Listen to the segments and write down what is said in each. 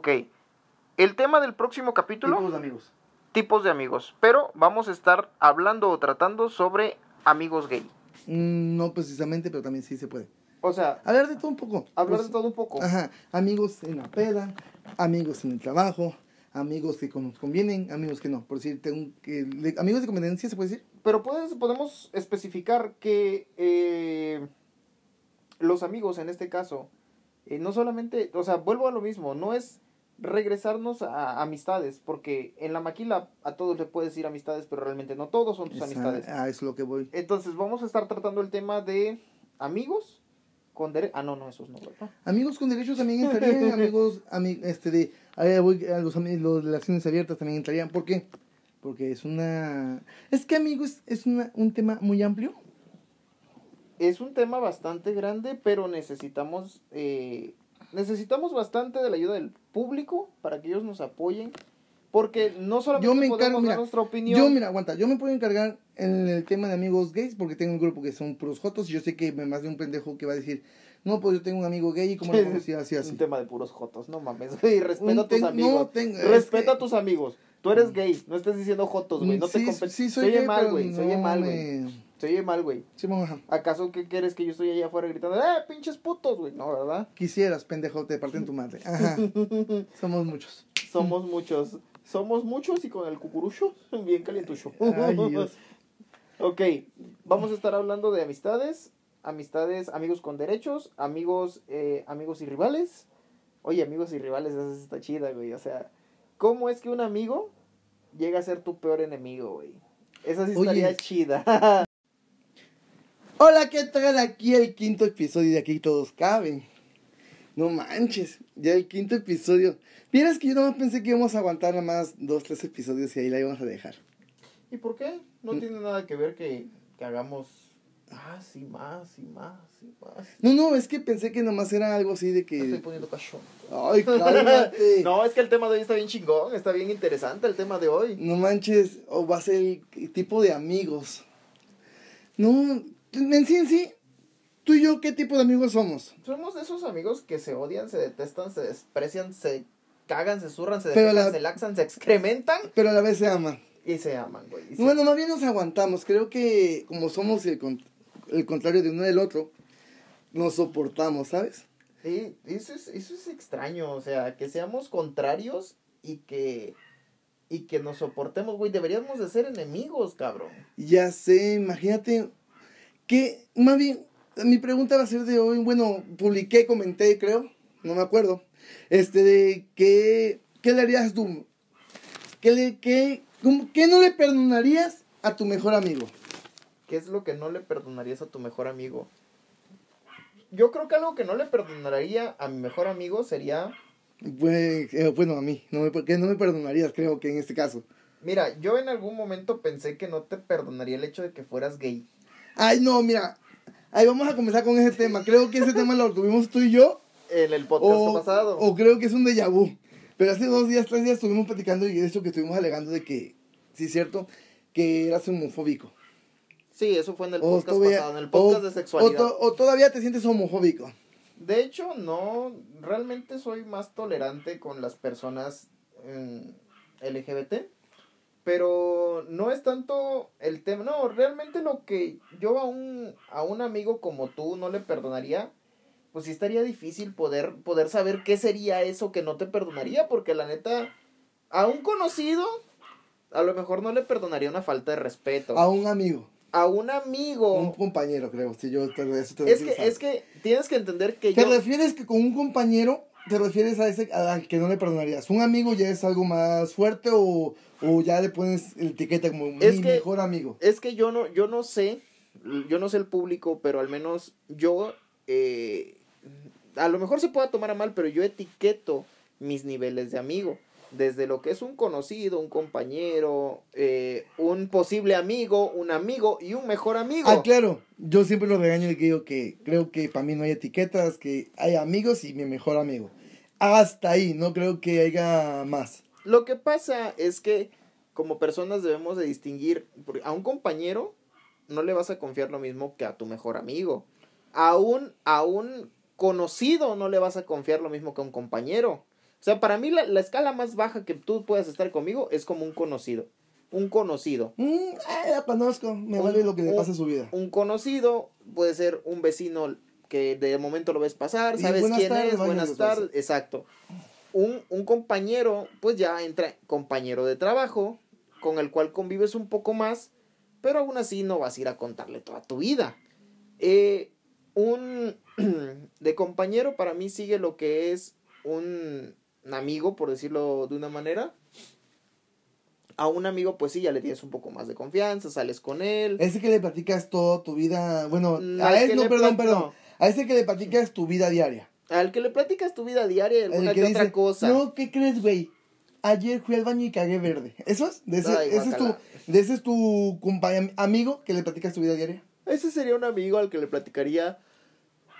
Ok. El tema del próximo capítulo, Tipos de amigos. tipos de amigos. Pero vamos a estar hablando o tratando sobre amigos gay. Mm, no precisamente, pero también sí se puede. O sea, Hablar de todo un poco. hablar Pues, de todo un poco. Ajá, amigos en la peda, amigos en el trabajo, amigos que nos convienen, amigos que no. Por decir, tengo que, amigos de conveniencia, ¿se puede decir? Pero puedes, podemos especificar que eh, los amigos en este caso, eh, no solamente, o sea, vuelvo a lo mismo, no es regresarnos a amistades, porque en la maquila a todos le puedes decir amistades, pero realmente no todos son tus Esa- amistades. Ah, es lo que voy. Entonces vamos a estar tratando el tema de amigos con derecho... Ah, no, no, esos no, ¿verdad? Amigos con derechos también entrarían, amigos, ami- este de, ahí voy a los amigos, los relaciones abiertas también entrarían. ¿Por qué? Porque es una, es que amigos es una, un tema muy amplio. Es un tema bastante grande, pero necesitamos eh, necesitamos bastante de la ayuda del público para que ellos nos apoyen, porque no solamente Yo me podemos encargo, dar mira, nuestra opinión. Yo, mira, aguanta, yo me puedo encargar en el tema de amigos gays porque tengo un grupo que son puros jotos y yo sé que me más de un pendejo que va a decir, no, pues yo tengo un amigo gay y como lo conocí así, así. un tema de puros jotos, no mames, güey, respeta a tus amigos. no, tengo- respeta a tus amigos. Tú eres gay, no estés diciendo jotos, güey, no te sí, compen- sí, Se soy oye mal, güey, se oye no mal, güey. Se oye mal, güey. Sí, ajá. ¿Acaso qué quieres que yo estoy allá afuera gritando, eh, pinches putos, güey? No, ¿verdad? Quisieras, pendejo, te parten tu madre. Ajá. Somos muchos. Somos muchos. Somos muchos y con el cucurucho bien calientucho. Ay, Dios. ok, vamos a estar hablando de amistades, amistades, amigos con derechos, amigos, eh, amigos y rivales. Oye, amigos y rivales, esa está chida, güey. O sea, ¿cómo es que un amigo llega a ser tu peor enemigo, güey? Esa sí Oye. estaría chida. Hola, ¿qué tal? Aquí el quinto episodio de Aquí Todos Caben. No manches, ya el quinto episodio. Vieras que yo nomás pensé que íbamos a aguantar nada más dos, tres episodios y ahí la íbamos a dejar. ¿Y por qué? No Mm. tiene nada que ver que, que hagamos más y más y más y más. No, no, es que pensé que nomás era algo así de Me estoy que... poniendo cachón. Ay, cálmate. No, es que el tema de hoy está bien chingón, está bien interesante el tema de hoy. No manches, o va a ser el tipo de amigos. No, en sí, en sí, tú y yo, ¿qué tipo de amigos somos? Somos de esos amigos que se odian, se detestan, se desprecian, se cagan, se zurran, se defecan, la- se laxan, se excrementan Pero a la vez se aman. y se aman, güey. Se- Bueno, más bien nos aguantamos. Creo que como somos el, con- el contrario de uno del otro, nos soportamos, ¿sabes? Sí, eso es, eso es extraño, o sea, que seamos contrarios y que y que nos soportemos, güey, deberíamos de ser enemigos, cabrón. Ya sé, imagínate que, más bien, mi pregunta va a ser de hoy, bueno, publiqué, comenté, creo, no me acuerdo, este, de que, ¿qué le harías tú? ¿Qué, le, qué, cómo- qué no le perdonarías a tu mejor amigo? ¿Qué es lo que no le perdonarías a tu mejor amigo? Yo creo que algo que no le perdonaría a mi mejor amigo sería Pues, eh, bueno, a mí, no me, que no me perdonarías, creo que en este caso. Mira, yo en algún momento pensé que no te perdonaría el hecho de que fueras gay. Ay, no, mira, ahí vamos a comenzar con ese tema. Creo que ese tema lo tuvimos tú y yo. En el podcast O, pasado. o creo que es un déjà vu. Pero hace dos días, tres días estuvimos platicando y de hecho que estuvimos alegando de que, sí es cierto, que eras homofóbico. Sí, eso fue en el O podcast todavía- pasado, en el podcast o- de sexualidad. O, to- o todavía te sientes homofóbico. De hecho, no, realmente soy más tolerante con las personas mm, LGBT, pero no es tanto el tema, no, realmente lo que yo a un, a un amigo como tú no le perdonaría, pues sí estaría difícil poder, poder saber qué sería eso que no te perdonaría, porque la neta, a un conocido, a lo mejor no le perdonaría una falta de respeto. A un amigo, A un amigo. un compañero, creo. Si yo te, eso te es que, es que tienes que entender que ¿Te yo... refieres que con un compañero te refieres a ese al que no le perdonarías? ¿Un amigo ya es algo más fuerte o, o ya le pones la etiqueta como Es mi que- mejor amigo? Es que yo no, yo no sé, yo no sé el público, pero al menos yo, eh, a lo mejor se pueda tomar a mal, pero yo etiqueto mis niveles de amigo. Desde lo que es un conocido, un compañero, eh, un posible amigo, un amigo y un mejor amigo. Ah, claro. Yo siempre lo regaño y digo que creo que para mí no hay etiquetas, que hay amigos y mi mejor amigo. Hasta ahí, no creo que haya más. Lo que pasa es que como personas debemos de distinguir, porque a un compañero no le vas a confiar lo mismo que a tu mejor amigo. A un, a un conocido no le vas a confiar lo mismo que a un compañero. O sea, para mí la, la escala más baja que tú puedas estar conmigo es como un conocido. Un conocido. Mm, la conozco. Me Un- vale lo que le pasa a su vida. Un conocido puede ser un vecino que de momento lo ves pasar, Y sabes quién tardes, es, buenas tardes, exacto. Un, un compañero, pues ya entra compañero de trabajo, con el cual convives un poco más, pero aún así no vas a ir a contarle toda tu vida. Eh, un de compañero para mí sigue lo que es un amigo, por decirlo de una manera. A un amigo, pues sí, ya le tienes un poco más de confianza, sales con él. Ese que le platicas toda tu vida. Bueno, a él no, perdón, perdón. A ese que le platicas tu vida diaria. Al que le platicas tu vida diaria alguna El que, que otra cosa. no, ¿qué crees, güey? Ayer fui al baño y cagué verde. ¿Eso es? ¿De ese, Ay, ese es tu, de ese es tu amigo que le platicas tu vida diaria? Ese sería un amigo al que le platicaría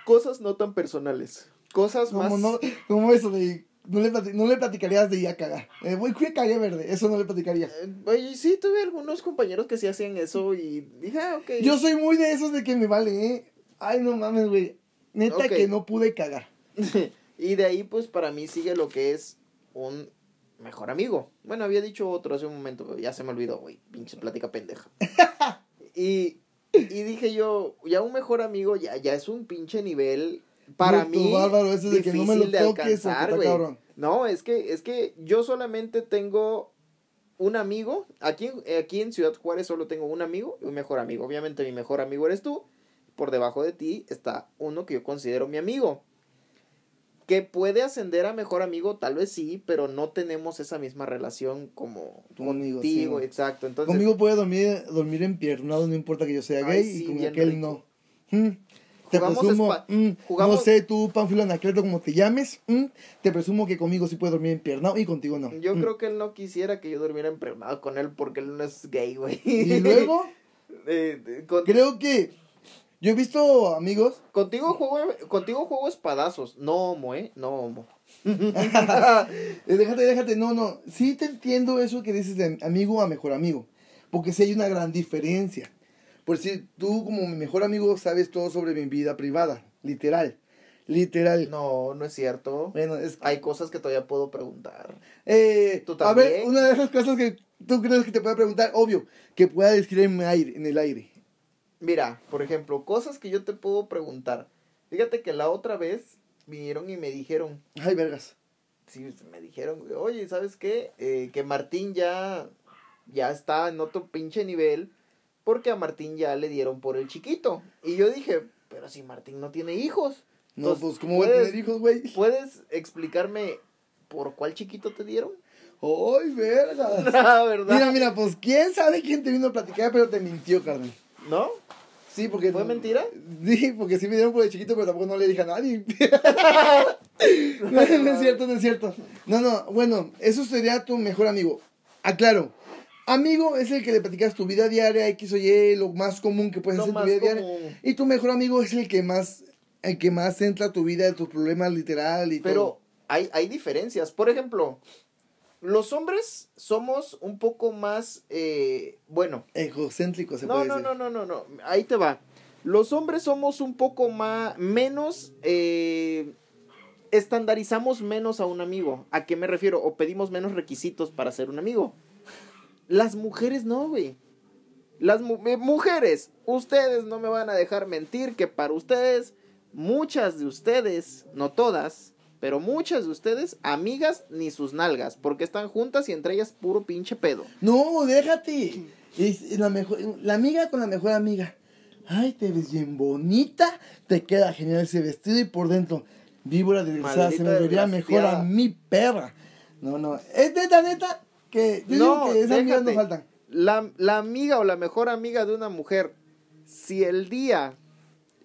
cosas no tan personales. Cosas más. No, como eso de... No le, no le platicarías de ir a cagar. Eh, Güey, fui a cagué verde. Eso no le platicaría. Eh, Oye, sí, tuve algunos compañeros que sí hacían eso y dije, ah, ok. Yo soy muy de esos de que me vale, ¿eh? Ay, no mames, güey. Neta que no pude cagar. y de ahí, pues para mí sigue lo que es un mejor amigo. Bueno, había dicho otro hace un momento, pero ya se me olvidó, güey. Pinche plática pendeja. y, y dije yo, ya un mejor amigo ya, ya es un pinche nivel. Para mí, bárbaro, ese de que no me lo toques alcanzar, está cabrón. No, es que, es que yo solamente tengo un amigo. Aquí, en- aquí en Ciudad Juárez solo tengo un amigo y un mejor amigo. Obviamente mi mejor amigo eres tú. Por debajo de ti está uno que yo considero mi amigo. Que puede ascender a mejor amigo, tal vez sí, pero no tenemos esa misma relación como Conmigo, contigo, sí. exacto. Entonces, Conmigo puede dormir, dormir empiernado, no importa que yo sea Ay, gay, sí, y con aquel rico. no. Mm. Te Jugamos presumo, espa- mm, jugamos- no sé tú, Panfilo Anacleto, como te llames, mm, te presumo que conmigo sí puede dormir empiernado y contigo no. yo Mm. creo que él no quisiera que yo durmiera empregnado con él porque él no es gay, güey. Y luego, Eh, eh, con- creo que yo he visto amigos, Contigo juego, contigo juego espadazos. No homo, ¿eh? No homo. déjate, déjate, no, no, sí te entiendo eso que dices de amigo a mejor amigo, porque sí hay una gran diferencia. Por si tú como mi mejor amigo sabes todo sobre mi vida privada, literal, literal. No, no es cierto. Bueno, es Hay cosas que todavía puedo preguntar. Eh, ¿Tú a ver, una de esas cosas que tú crees que te pueda preguntar, obvio, que pueda decir en, aire, en el aire. Mira, por ejemplo, cosas que yo te puedo preguntar. Fíjate que la otra vez vinieron y me dijeron, Ay, vergas. sí, me dijeron, oye, ¿sabes qué? Eh, que Martín ya, ya está en otro pinche nivel porque a Martín ya le dieron por el chiquito. Y yo dije, pero si Martín no tiene hijos. No, pues, ¿cómo voy a ¿puedes- tener hijos, güey? ¿Puedes explicarme por cuál chiquito te dieron? Ay, vergas. La verdad. Mira, mira, pues, ¿quién sabe quién te vino a platicar, pero te mintió, carnal? ¿No? Sí, porque... ¿Fue mentira? Sí, porque sí me dieron por el chiquito, pero tampoco no le dije a nadie. no, no es cierto, no es cierto. No, no, bueno, eso sería tu mejor amigo. Aclaro. Amigo es el que le platicas tu vida diaria, X o Y, lo más común que puedes Lo hacer en tu vida diaria. Y tu mejor amigo es el que más, el que más entra a tu vida, tus problemas literal y Pero hay, hay diferencias. Por ejemplo, los hombres somos un poco más, eh, bueno, todo. Egocéntrico se no, puede no, decir. no, no, no, no, ahí te va. Los hombres somos un poco más, menos, eh, estandarizamos menos a un amigo. ¿A qué me refiero? O pedimos menos requisitos para ser un amigo. Las mujeres no, güey. Las mu- eh, mujeres, ustedes no me van a dejar mentir que para ustedes, muchas de ustedes, no todas, pero muchas de ustedes, amigas ni sus nalgas, porque están juntas y entre ellas puro pinche pedo. No, déjate. Es la mejor, la amiga con la mejor amiga. Ay, te ves bien bonita, te queda genial ese vestido y por dentro, víbora desgraciada, se me vería mejor a mi perra. No, no, es neta, neta, que yo No, digo que esas amigas no déjate. faltan. La, la amiga o la mejor amiga de una mujer, si el día...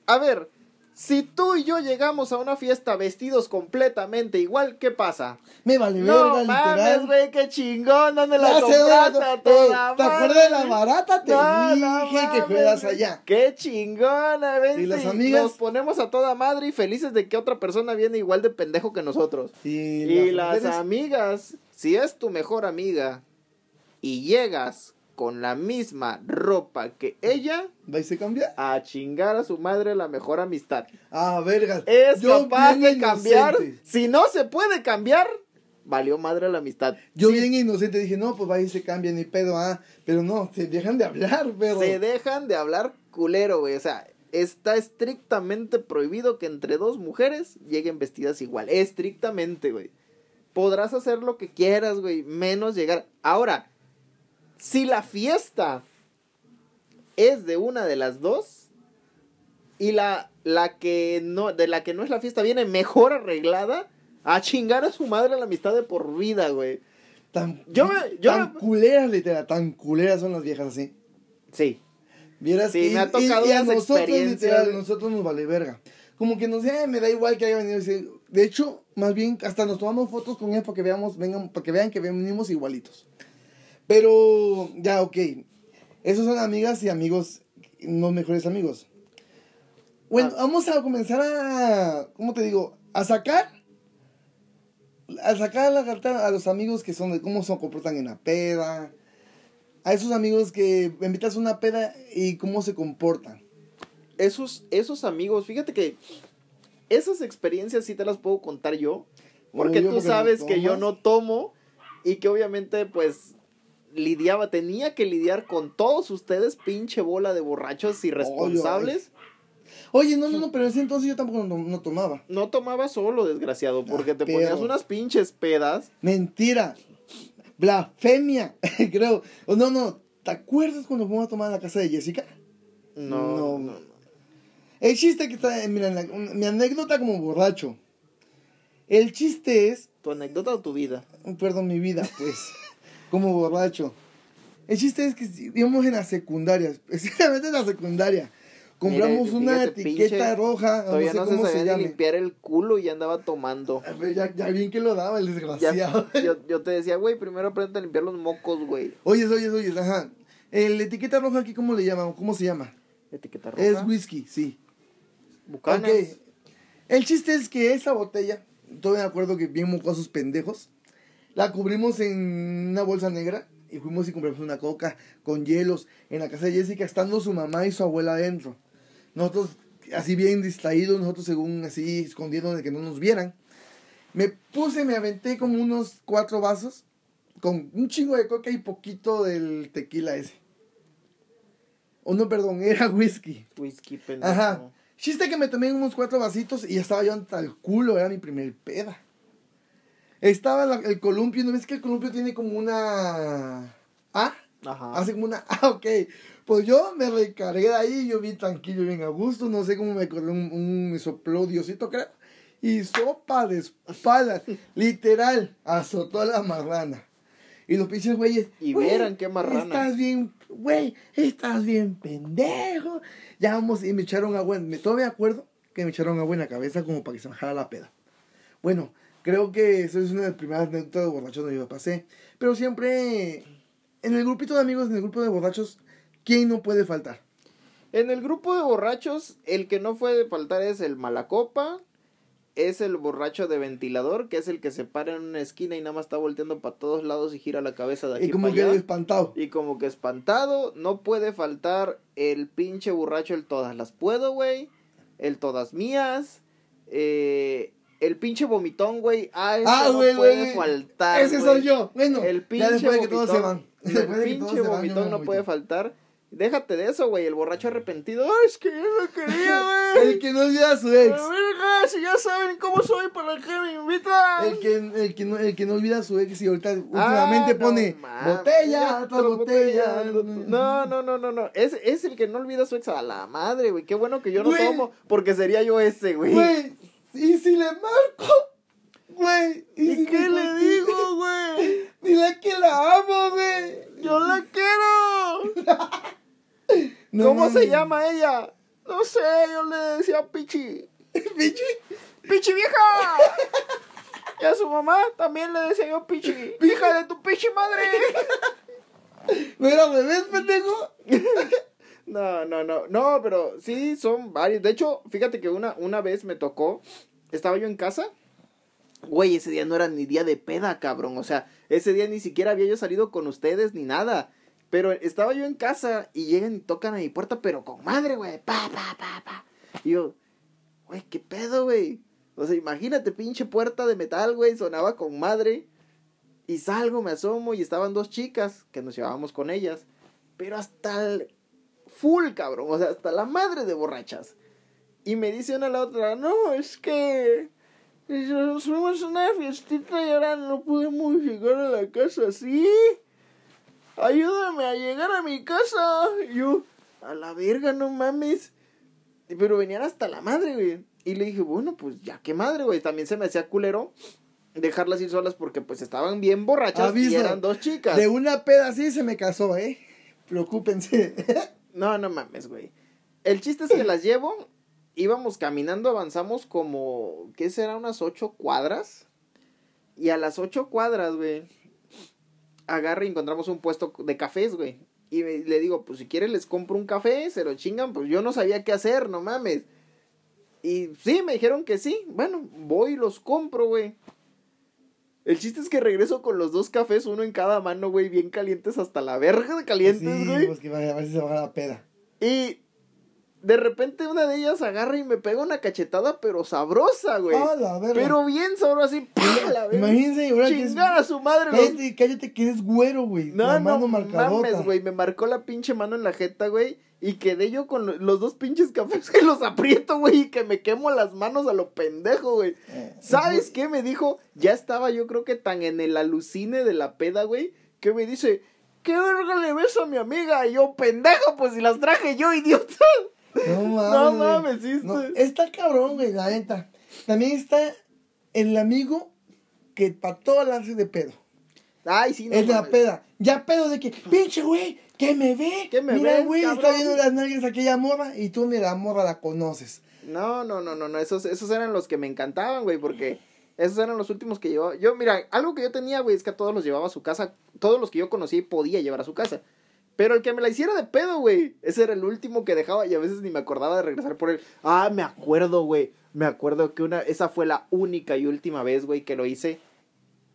A ver, si tú y yo llegamos a una fiesta vestidos completamente igual, ¿qué pasa? Me vale No verga, mames, literal. güey, qué chingón, ¿dónde la compraste ¿Te madre? acuerdas de la barata? Te No, dije no que mames, fueras allá. Qué chingona, vente. ¿Y las amigas? Nos ponemos a toda madre y felices de que otra persona viene igual de pendejo que nosotros. Y, Y las amigas, si es tu mejor amiga y llegas con la misma ropa que ella, ¿Va y se cambia? a chingar a su madre la mejor amistad. Ah, vergas. Es Yo capaz de cambiar. Si no se puede cambiar, valió madre la amistad. Yo Sí, bien inocente dije, no, pues va y se cambia, ni pedo, ah. Pero no, se dejan de hablar, pero. Se dejan de hablar culero, güey. O sea, está estrictamente prohibido que entre dos mujeres lleguen vestidas igual. Estrictamente, güey. Podrás hacer lo que quieras, güey. Menos llegar. Ahora, si la fiesta es de una de las dos y la, la que no, de la que no es la fiesta viene mejor arreglada, a chingar a su madre la amistad de por vida, güey. Tan, Yo me- yo tan me- culeras, literal, tan culeras son las viejas así. Sí. Vieras Sí, que- me ha tocado y, a nosotros, literal, nosotros nos vale verga. Como que nos eh, me da igual que haya venido. ese- De hecho, más bien, hasta nos tomamos fotos con él para que veamos, vengan, para que vean que venimos igualitos. Pero, ya, ok. Esos son amigas y amigos, no mejores amigos. Bueno, Ah. vamos a comenzar a, ¿cómo te digo? A sacar, a sacar a la carta a los amigos que son, de cómo se comportan en la peda. A esos amigos que invitas a una peda y cómo se comportan. esos, esos amigos, fíjate que esas experiencias sí te las puedo contar yo. Porque Obvio, tú porque no sabes que yo no tomo y que obviamente pues lidiaba, tenía que lidiar con todos ustedes, pinche bola de borrachos irresponsables. Oye, no, no, no, pero en ese entonces yo tampoco no, no tomaba. No tomaba solo, desgraciado, porque Ah, te pero- ponías unas pinches pedas. Mentira. Blasfemia, creo. O no, no. ¿Te acuerdas cuando fuimos a tomar en la casa de Jessica? No, No. no, no. El chiste que está, eh, mira, la- un- mi anécdota como borracho. El chiste es, Tu anécdota o tu vida. perdón, mi vida, pues, como borracho. El chiste es que íbamos en la secundaria, específicamente en la secundaria. Compramos Mire, una fíjate, etiqueta pinche, roja, no Todavía sé no, cómo se se, sabía ni llame. limpiar el culo y ya andaba tomando. Ya, ya bien que lo daba el Ya- desgraciado. yo, yo te decía, güey, primero aprende a limpiar los mocos, güey. Oye, oye, oye, ajá. El etiqueta roja aquí, ¿cómo le llaman? ¿Cómo se llama? Etiqueta roja. Es whisky, sí. Bucanas. Ok. El chiste es que esa botella, todavía me acuerdo que bien mocosos pendejos, la cubrimos en una bolsa negra y fuimos y compramos una coca con hielos en la casa de Jessica, estando su mamá y su abuela adentro. Nosotros, así bien distraídos, nosotros según así escondiendo de que no nos vieran. Me puse, me aventé como unos cuatro vasos con un chingo de coca y poquito del tequila ese. O no, perdón, era whisky. Whisky, pendejo. Ajá. Chiste que me tomé unos cuatro vasitos y ya estaba yo hasta el culo, era mi primer peda. Estaba la- el columpio, ¿no ves que el columpio tiene como una... ¿Ah? Ajá. Hace como una... Ah, ok. Pues yo me recargué de ahí, yo vi tranquilo, bien a gusto, no sé cómo me corrió un, un sopló Diosito, creo. Y sopa de espalda, literal, azotó a la marrana. Y los pinches güeyes. Y "Güey, vieran qué marrana". Estás bien, güey, estás bien pendejo. Ya vamos, y me echaron agua, en- me todavía acuerdo que me echaron agua en la cabeza como para que se bajara la peda. Bueno, creo que eso es una de las primeras anécdotas de borrachos donde yo pasé. Pero siempre, en el grupito de amigos, en el grupo de borrachos, ¿quién no puede faltar? En el grupo de borrachos, el que no puede faltar es el malacopa, es el borracho de ventilador, que es el que se para en una esquina y nada más está volteando para todos lados y gira la cabeza de aquí Y como que allá. espantado. Y como que espantado, no puede faltar el pinche borracho, el todas las puedo, güey. El todas mías. Eh, el pinche vomitón, güey. Ah, ese Ah, no puede faltar. Ese soy yo. Bueno, El ya pinche después de que todos se vomitón. van. Después de El pinche van, vomitón no puede faltar. Déjate de eso, güey. El borracho arrepentido. Ay, es que yo no quería, güey. El que no olvida a su ex. Verga, si ya saben cómo soy, ¿para qué me invitan? El que, el, que no, el que no olvida a su ex y ahorita últimamente Ah, no pone mames, botella, otra botella. No, no, no, no, no. Es, es el que no olvida a su ex a la madre, güey. Qué bueno que yo no Güey. tomo, porque sería yo ese, güey. Güey, ¿y si le marco? Güey, ¿Y si qué le digo, güey? Dile que la amo, güey. Yo la quiero. No ¿Cómo se llama ella? No sé, yo le decía Pichi. Pichi. ¡Pichi vieja! Y a su mamá también le decía yo Pichi. ¡Hija de tu Pichi madre! ¿No era bebés, pendejo? No, no, no, no, pero sí son varios. De hecho, fíjate que una, una vez me tocó, estaba yo en casa. Güey, ese día no era ni día de peda, cabrón. O sea, ese día ni siquiera había yo salido con ustedes ni nada. Pero estaba yo en casa y llegan y tocan a mi puerta, pero con madre, güey. Pa, pa, pa, pa. Y yo, güey, ¿qué pedo, güey? O sea, imagínate, pinche puerta de metal, güey, sonaba con madre. Y salgo, me asomo y estaban dos chicas que nos llevábamos con ellas. Pero hasta el full, cabrón. O sea, hasta la madre de borrachas. Y me dice una a la otra, no, es que nos fuimos a una fiestita y ahora no podemos llegar a la casa. ¿Sí? Ayúdame a llegar a mi casa. Y yo, a la verga, no mames. Pero venían hasta la madre, güey. Y le dije, bueno, pues ya qué madre, güey. También se me hacía culero dejarlas ir solas porque pues estaban bien borrachas y Aviso, eran dos chicas. De una peda así se me casó, ¿eh? Preocúpense. No, no mames, güey. El chiste es que las llevo, íbamos caminando, avanzamos como, ¿qué será? Unas ocho cuadras. Y a las ocho cuadras, güey, agarra y encontramos un puesto de cafés, güey. Y me- le digo, pues si quieres les compro un café, se lo chingan, pues yo no sabía qué hacer, no mames. Y sí, me dijeron que sí. Bueno, voy y los compro, güey. El chiste es que regreso con los dos cafés, uno en cada mano, güey, bien calientes hasta la verga de calientes, sí, güey. pues que a ver si se va a la peda. Y de repente una de ellas agarra y me pega una cachetada, pero sabrosa, güey. Ah, la verga. Pero bien sabrosa, así. La verga. Imagínense, es... Chingar a su madre. los- Cállate, cállate que eres güero, güey. No, la no mano marcadota. mames, güey. Me marcó la pinche mano en la jeta, güey. Y quedé yo con lo- los dos pinches cafés que los aprieto, güey. Y que me quemo las manos a lo pendejo, güey. Eh, ¿Sabes qué me dijo? Ya estaba yo creo que tan en el alucine de la peda, güey, que me dice, ¿qué verga le ves a mi amiga? Y yo, pendejo, pues si las traje yo, idiota. No mames. No mames, sí, No, está cabrón, güey, la neta. También está el amigo que para todo la hace de pedo. Ay, sí, no es de la mames. peda. Ya pedo de que, pinche güey, que me ve. ¿Qué me Mira, güey, está viendo las nalgas a aquella morra y tú ni la morra la conoces. No, no, no, no, no, esos, esos eran los que me encantaban, güey, porque esos eran los últimos que llevaba. Yo, mira, algo que yo tenía, güey, es que a todos los llevaba a su casa, todos los que yo conocí podía llevar a su casa. Pero el que me la hiciera de pedo, güey, ese era el último que dejaba y a veces ni me acordaba de regresar por él. Ah, me acuerdo, güey, me acuerdo que una, esa fue la única y última vez, güey, que lo hice.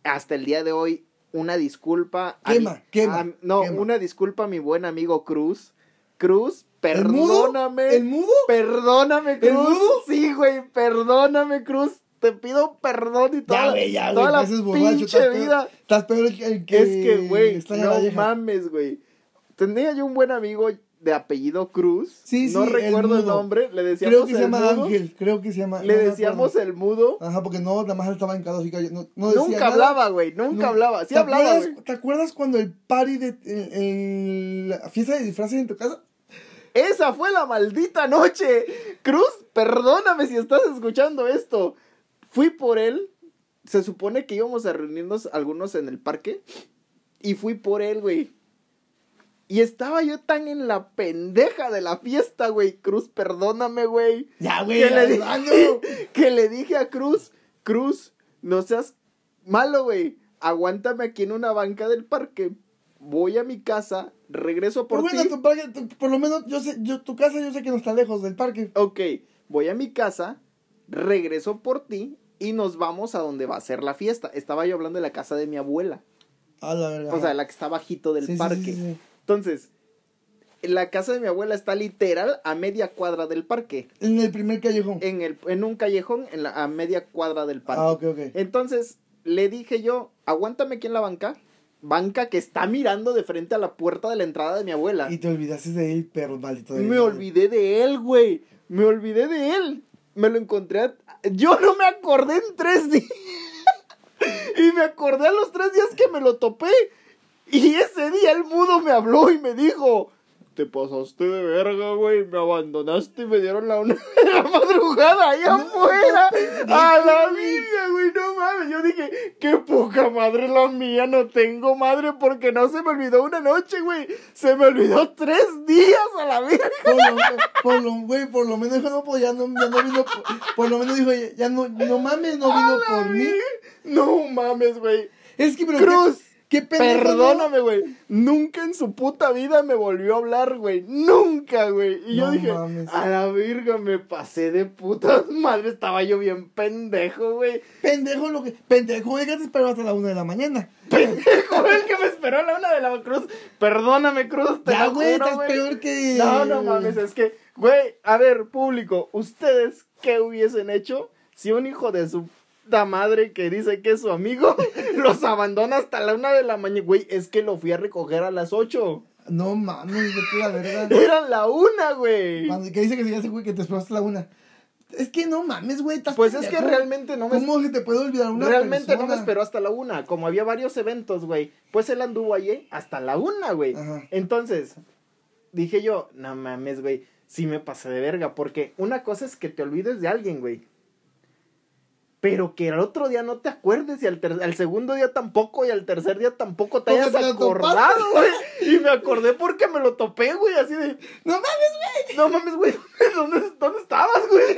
Hasta el día de hoy, una disculpa. a Quema, mi- quema, a- no, quema. una disculpa a mi buen amigo Cruz. Cruz, ¿El mudo? perdóname. ¿El mudo? Perdóname, Cruz. ¿El mudo? Sí, güey, perdóname, Cruz. Te pido perdón y toda, Ya, güey, ya, toda güey, la borracho. Estás peor, estás peor que el que. Es que, güey, a no mames, güey. Tenía yo un buen amigo de apellido Cruz. Sí, no sí, el recuerdo el, nombre. Le decíamos Creo que se el llama mudo. Ángel, creo que se llama. Le no decíamos el mudo. Ajá, porque no, nada más estaba en no, no decía nunca nada. hablaba, güey. Nunca No. hablaba. Sí ¿Te hablaba, acuerdas-. ¿Te acuerdas cuando el party de la fiesta de disfraces en tu casa? Esa fue la maldita noche. Cruz, perdóname si estás escuchando esto. Fui por él. Se supone que íbamos a reunirnos algunos en el parque. Y fui por él, güey. Y estaba yo tan en la pendeja de la fiesta, güey. Cruz, perdóname, güey. Ya, güey, Que le, di- hablando. que le dije a Cruz, Cruz, no seas malo, güey. Aguántame aquí en una banca del parque. Voy a mi casa, regreso por bueno, ti. tu- por lo menos, yo sé, yo, tu casa yo sé que no está lejos del parque. Ok, voy a mi casa, regreso por ti y nos vamos a donde va a ser la fiesta. Estaba yo hablando de la casa de mi abuela. A la verdad. O sea, la que está bajito del sí, parque. sí, sí. Entonces, la casa de mi abuela está literal a media cuadra del parque. En el primer callejón. En, el, en un callejón en la, a media cuadra del parque. ah, ok, ok. Entonces, le dije yo, aguántame aquí en la banca. Banca que está mirando de frente a la puerta de la entrada de mi abuela. Y te olvidaste de él, perro maldito. de Me él. olvidé de él, güey. Me olvidé de él. Me lo encontré. a- Yo no me acordé en tres días. y me acordé a los tres días que me lo topé. Y ese día el mudo me habló y me dijo: Te pasaste de verga, güey. Me abandonaste y me dieron la una de la madrugada ahí afuera. A la virga, güey. No mames. Yo dije: Qué poca madre la mía. No tengo madre porque no se me olvidó una noche, güey. Se me olvidó tres días a la virga. Por lo, güey, por lo menos no, pues ya no, ya no vino, por, por lo menos dijo, ya, no, no mames, no vino por mí. No mames, güey. Es que, pero Cruz, qué pendejo, Perdóname, güey. Nunca en su puta vida me volvió a hablar, güey. Nunca, güey. Y yo dije, mames. a la virga, me pasé de puta madre. Estaba yo bien pendejo, güey. Pendejo lo que, pendejo, de que te esperó hasta la una de la mañana. Pendejo el que me esperó a la una de la cruz. Perdóname, Cruz. Te Ya, güey, estás peor que... No, no mames, es que, güey, a ver, público, ¿ustedes qué hubiesen hecho si un hijo de su puta madre que dice que es su amigo los abandona hasta la una de la mañana. Güey, es que lo fui a recoger a las ocho. No mames, a la verga. Era la una, güey. Que dice que se hace, güey, que te esperaste la una. Es que no mames, güey. estás Pues es que realmente no me ¿Cómo se te puede olvidar una Realmente no me esperó hasta la una. Como había varios eventos, güey. Pues él anduvo allí hasta la una, güey. Ajá. Entonces, dije yo, no mames, güey. Sí me pasé de verga. Porque una cosa es que te olvides de alguien, güey. Pero que al otro día no te acuerdes y al, ter- al segundo día tampoco y al tercer día tampoco te hayas acordado, güey. Y me acordé porque me lo topé, güey, así de... No mames, güey. No mames, güey, ¿dónde, dónde estabas, güey?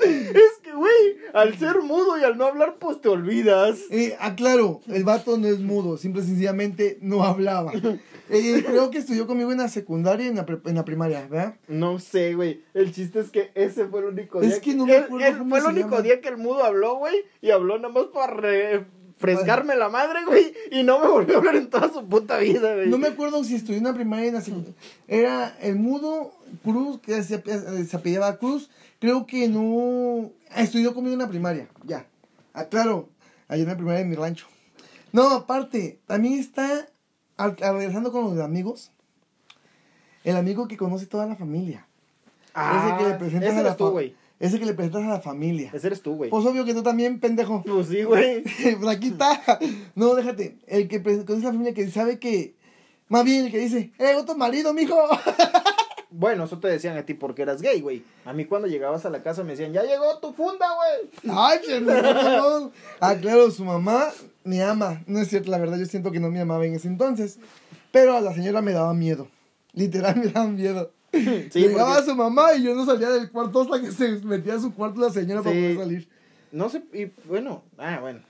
Es que, güey, al ser mudo y al no hablar, pues te olvidas. Eh, aclaro, el vato no es mudo, simple y sencillamente no hablaba. Eh, creo que estudió conmigo en la secundaria y en la, en la primaria, ¿verdad? No sé, güey. El chiste es que ese fue el único Es día. que no me acuerdo cómo fue el único llama. día que el mudo habló, güey. Y habló nada más para refrescarme la madre, güey. Y no me volvió a hablar en toda su puta vida, güey. No me acuerdo si estudió en la primaria y en la secundaria. Era el mudo Cruz, que se, se apellidaba Cruz. Creo que no. Estudió conmigo en la primaria, ya. Aclaro, allá en la primaria de mi rancho. No, aparte, también está, al, al- regresando con los amigos, el amigo que conoce toda la familia. Ah, ese que le ese a la tú, güey. Ese que le presentas a la familia. Ese eres tú, güey. Pues obvio que tú también, pendejo. Pues sí, güey. Flaquita. No, déjate. El que conoce la familia que sabe que. Más bien el que dice, ¡eh, otro marido, mijo! Bueno, eso te decían a ti porque eras gay, güey. A mí cuando llegabas a la casa me decían, ya llegó tu funda, güey. Ay, no. Ah, claro, su mamá me ama. No es cierto, la verdad, yo siento que no me amaba en ese entonces. Pero a la señora me daba miedo. Literal, me daba miedo. Sí, Llegaba porque- su mamá y yo no salía del cuarto hasta que se metía a su cuarto la señora para poder salir. No sé, y bueno, ah, bueno.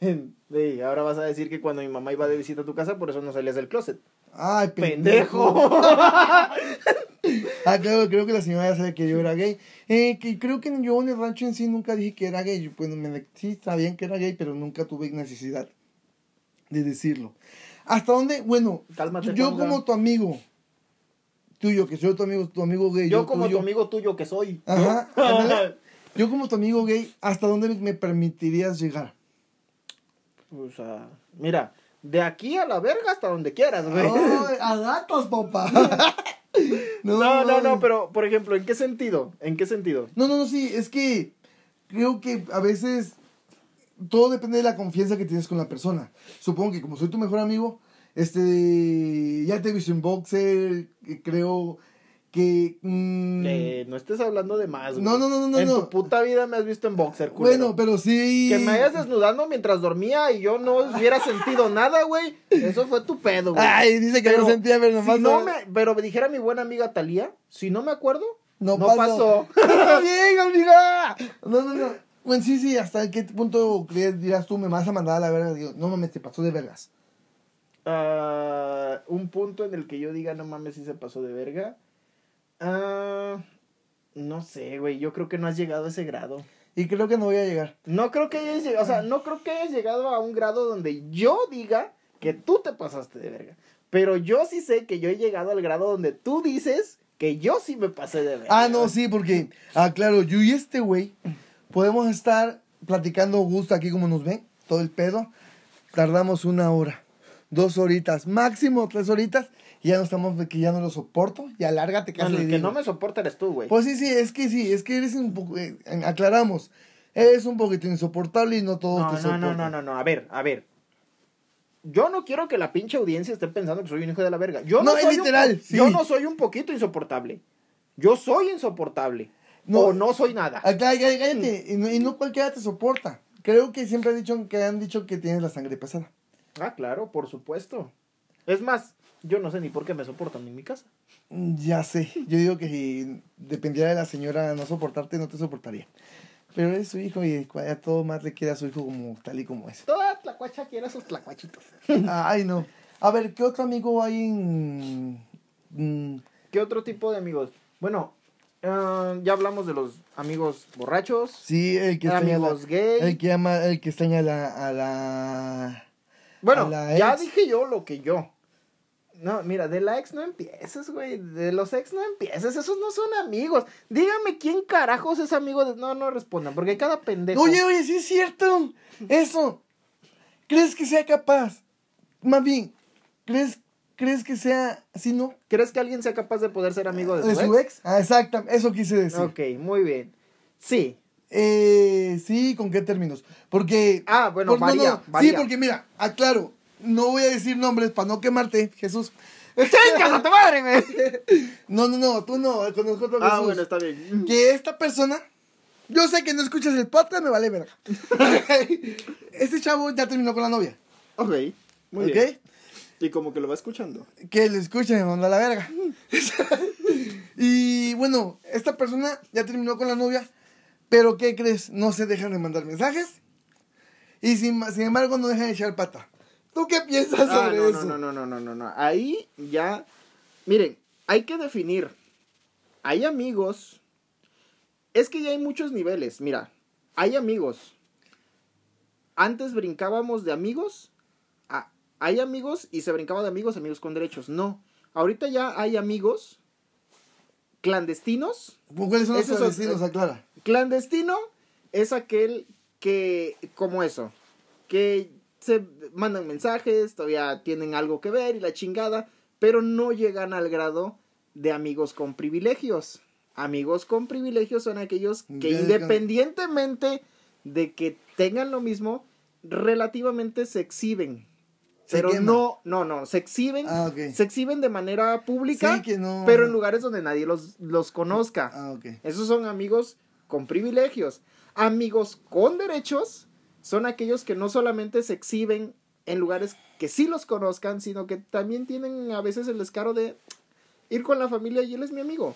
Sí, ahora vas a decir que cuando mi mamá iba de visita a tu casa, por eso no salías del closet. Ay, ¡Pendejo! Ah, claro, creo que la señora ya sabe que yo era gay. Eh, que creo que yo en el rancho en sí nunca dije que era gay. Bueno, me, sí sabían que era gay, pero nunca tuve necesidad de decirlo. ¿Hasta dónde? Bueno, Cálmate, yo como tu amigo, tuyo, que soy tu amigo, tu amigo gay. Yo como tuyo, tu amigo tuyo que soy. Ajá, ¿no? Yo como tu amigo gay, ¿hasta dónde me permitirías llegar? O sea, mira, de aquí a la verga hasta donde quieras, güey. Ay, a gatos, papá. No, no, no, pero, por ejemplo, ¿en qué sentido? ¿En qué sentido? No, no, no, sí, es que creo que a veces todo depende de la confianza que tienes con la persona. Supongo que como soy tu mejor amigo, este, ya te he visto en boxer, creo que... Que no estés hablando de más, güey. No, no, no, no, no, En no. tu puta vida me has visto en boxer, culero. bueno, pero sí... Que me hayas desnudando mientras dormía y yo no hubiera sentido nada, güey. Eso fue tu pedo, güey. Ay, dice que Pero no sentía, pero nomás Si no me, pero me dijera mi buena amiga Talía, si no me acuerdo, No, no pasó. pasó. ¡Está bien, amiga! No, no, no. Bueno, sí, sí, ¿hasta qué punto crees, dirás tú, me vas a mandar a la verga? Digo, no mames, te pasó de vergas. Ah, un punto en el que yo diga, no mames, si se pasó de verga. Ah, no sé, güey. Yo creo que no has llegado a ese grado. Y creo que no voy a llegar. No creo que hayas llegado, o sea, no creo que hayas llegado a un grado donde yo diga que tú te pasaste de verga. Pero yo sí sé que yo he llegado al grado donde tú dices que yo sí me pasé de verga. Ah, no, sí, porque, ah, claro, yo y este güey podemos estar platicando gusto aquí como nos ven, todo el pedo. Tardamos una hora, dos horitas, máximo tres horitas, y ya no estamos, que ya no lo soporto, ya lárgate casi. Bueno, el que digo. no me soporta eres tú, güey. Pues sí, sí, es que sí, es que eres un poco, eh, aclaramos, eres un poquito insoportable y no todos No, te no, soportan. no, no, no, no, a ver, a ver. Yo no quiero que la pinche audiencia esté pensando que soy un hijo de la verga. Yo no, No, es soy un literal, sí. Yo no soy un poquito insoportable. Yo soy insoportable. No. o no soy nada. Ah, cá- cá- Cállate, y no, y no cualquiera te soporta. Creo que siempre han dicho que han dicho que tienes la sangre pesada. Ah, claro, por supuesto. Es más, yo no sé ni por qué me soportan en mi casa. Ya sé, yo digo que si dependiera de la señora no soportarte, no te soportaría. Pero es su hijo y a todo más le quiere a su hijo como tal y como es. Toda tlacuacha quiere sus tlacuachitos. Ay, no. A ver, ¿qué otro amigo hay en...? mm, ¿Qué otro tipo de amigos? Bueno, ah, ya hablamos de los amigos borrachos, sí, el que extraña a la, amigos gay. el que ama, el que extraña a la, a la... Bueno, ya ex. dije yo lo que yo. No, mira, de la ex no empieces, güey. De los ex no empieces. Esos no son amigos. Dígame quién carajos es amigo de. No, no respondan, porque cada pendejo. Oye, oye, sí es cierto. Eso. ¿Crees que sea capaz? Más bien, ¿crees, ¿crees que sea así, no? ¿Crees que alguien sea capaz de poder ser amigo de, ¿De su, ex? ex? Ah, exacto, eso quise decir. Ok, muy bien. Sí. Eh, sí, ¿con qué términos? Porque... Ah, bueno, por- varía, no, Sí, varía. porque mira, aclaro, no voy a decir nombres para no quemarte, Jesús. ¡Chingas a tu madre, güey! No, no, no, tú no, conozco a otro Ah, Jesús. bueno, está bien. Que esta persona, yo sé que no escuchas el podcast, me vale verga. este chavo ya terminó con la novia, Ok, muy ¿ok? bien. Y como que lo va escuchando. Que le escuche me manda a la verga. y bueno, esta persona ya terminó con la novia, pero ¿qué crees? No se dejan de mandar mensajes y sin, sin embargo no dejan de echar pata. ¿Tú qué piensas Ah, sobre no, eso? no, no, no, no, no, no. Ahí ya. Miren, hay que definir. Hay amigos. Es que ya hay muchos niveles. Mira, hay amigos. Antes brincábamos de amigos. a- hay amigos y se brincaba de amigos, amigos con derechos. No. Ahorita ya hay amigos clandestinos. ¿Cuáles son los clandestinos? Aclara. Clandestino es aquel que, como eso, que se mandan mensajes, todavía tienen algo que ver y la chingada, pero no llegan al grado de amigos con privilegios. Amigos con privilegios son aquellos que independientemente de que tengan lo mismo, relativamente se exhiben. Pero quema. no, no, no, se exhiben, Ah, se exhiben de manera pública, Sí, que no. pero en lugares donde nadie los, los conozca. Ah, ok. Esos son amigos con privilegios. Amigos con derechos son aquellos que no solamente se exhiben en lugares que sí los conozcan, sino que también tienen a veces el descaro de ir con la familia y él es mi amigo.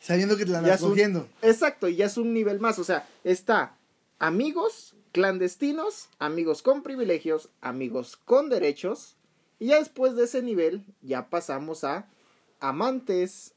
Sabiendo que te la andas cogiendo. Exacto, y ya es un nivel más. O sea, está amigos clandestinos, amigos con privilegios, amigos con derechos. Y ya después de ese nivel, ya pasamos a amantes.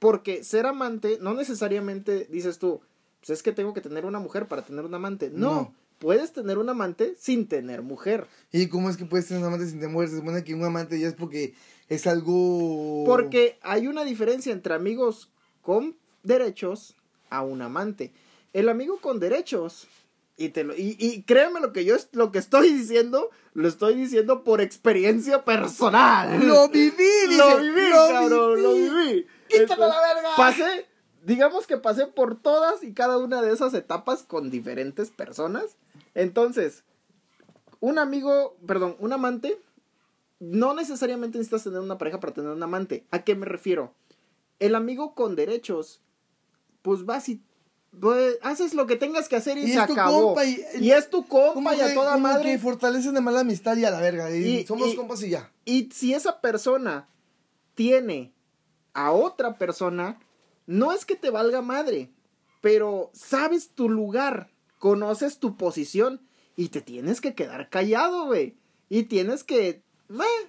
Porque ser amante no necesariamente dices tú, pues es que tengo que tener una mujer para tener un amante. No, No. puedes tener un amante sin tener mujer. ¿Y cómo es que puedes tener un amante sin temor? Se supone que un amante ya es porque es algo... Porque hay una diferencia entre amigos con derechos a un amante. El amigo con derechos, y, te lo, y, y créeme lo que yo lo que estoy diciendo, lo estoy diciendo por experiencia personal. ¡Lo viví! dice, lo viví, cabrón, lo viví. ¡Quítame la verga! Pasé, digamos que pasé por todas y cada una de esas etapas con diferentes personas. Entonces, un amigo, perdón, un amante, no necesariamente necesitas tener una pareja para tener un amante. ¿A qué me refiero? El amigo con derechos, pues vas y pues, haces lo que tengas que hacer y, Y se es tu acabó. compa y- y es tu compa y a que- toda madre. que fortalecen de mala amistad y a la verga. Y, Y- somos compas y ya. Y si esa persona tiene a otra persona, no es que te valga madre, pero sabes tu lugar, conoces tu posición y te tienes que quedar callado, güey. Y tienes que eh,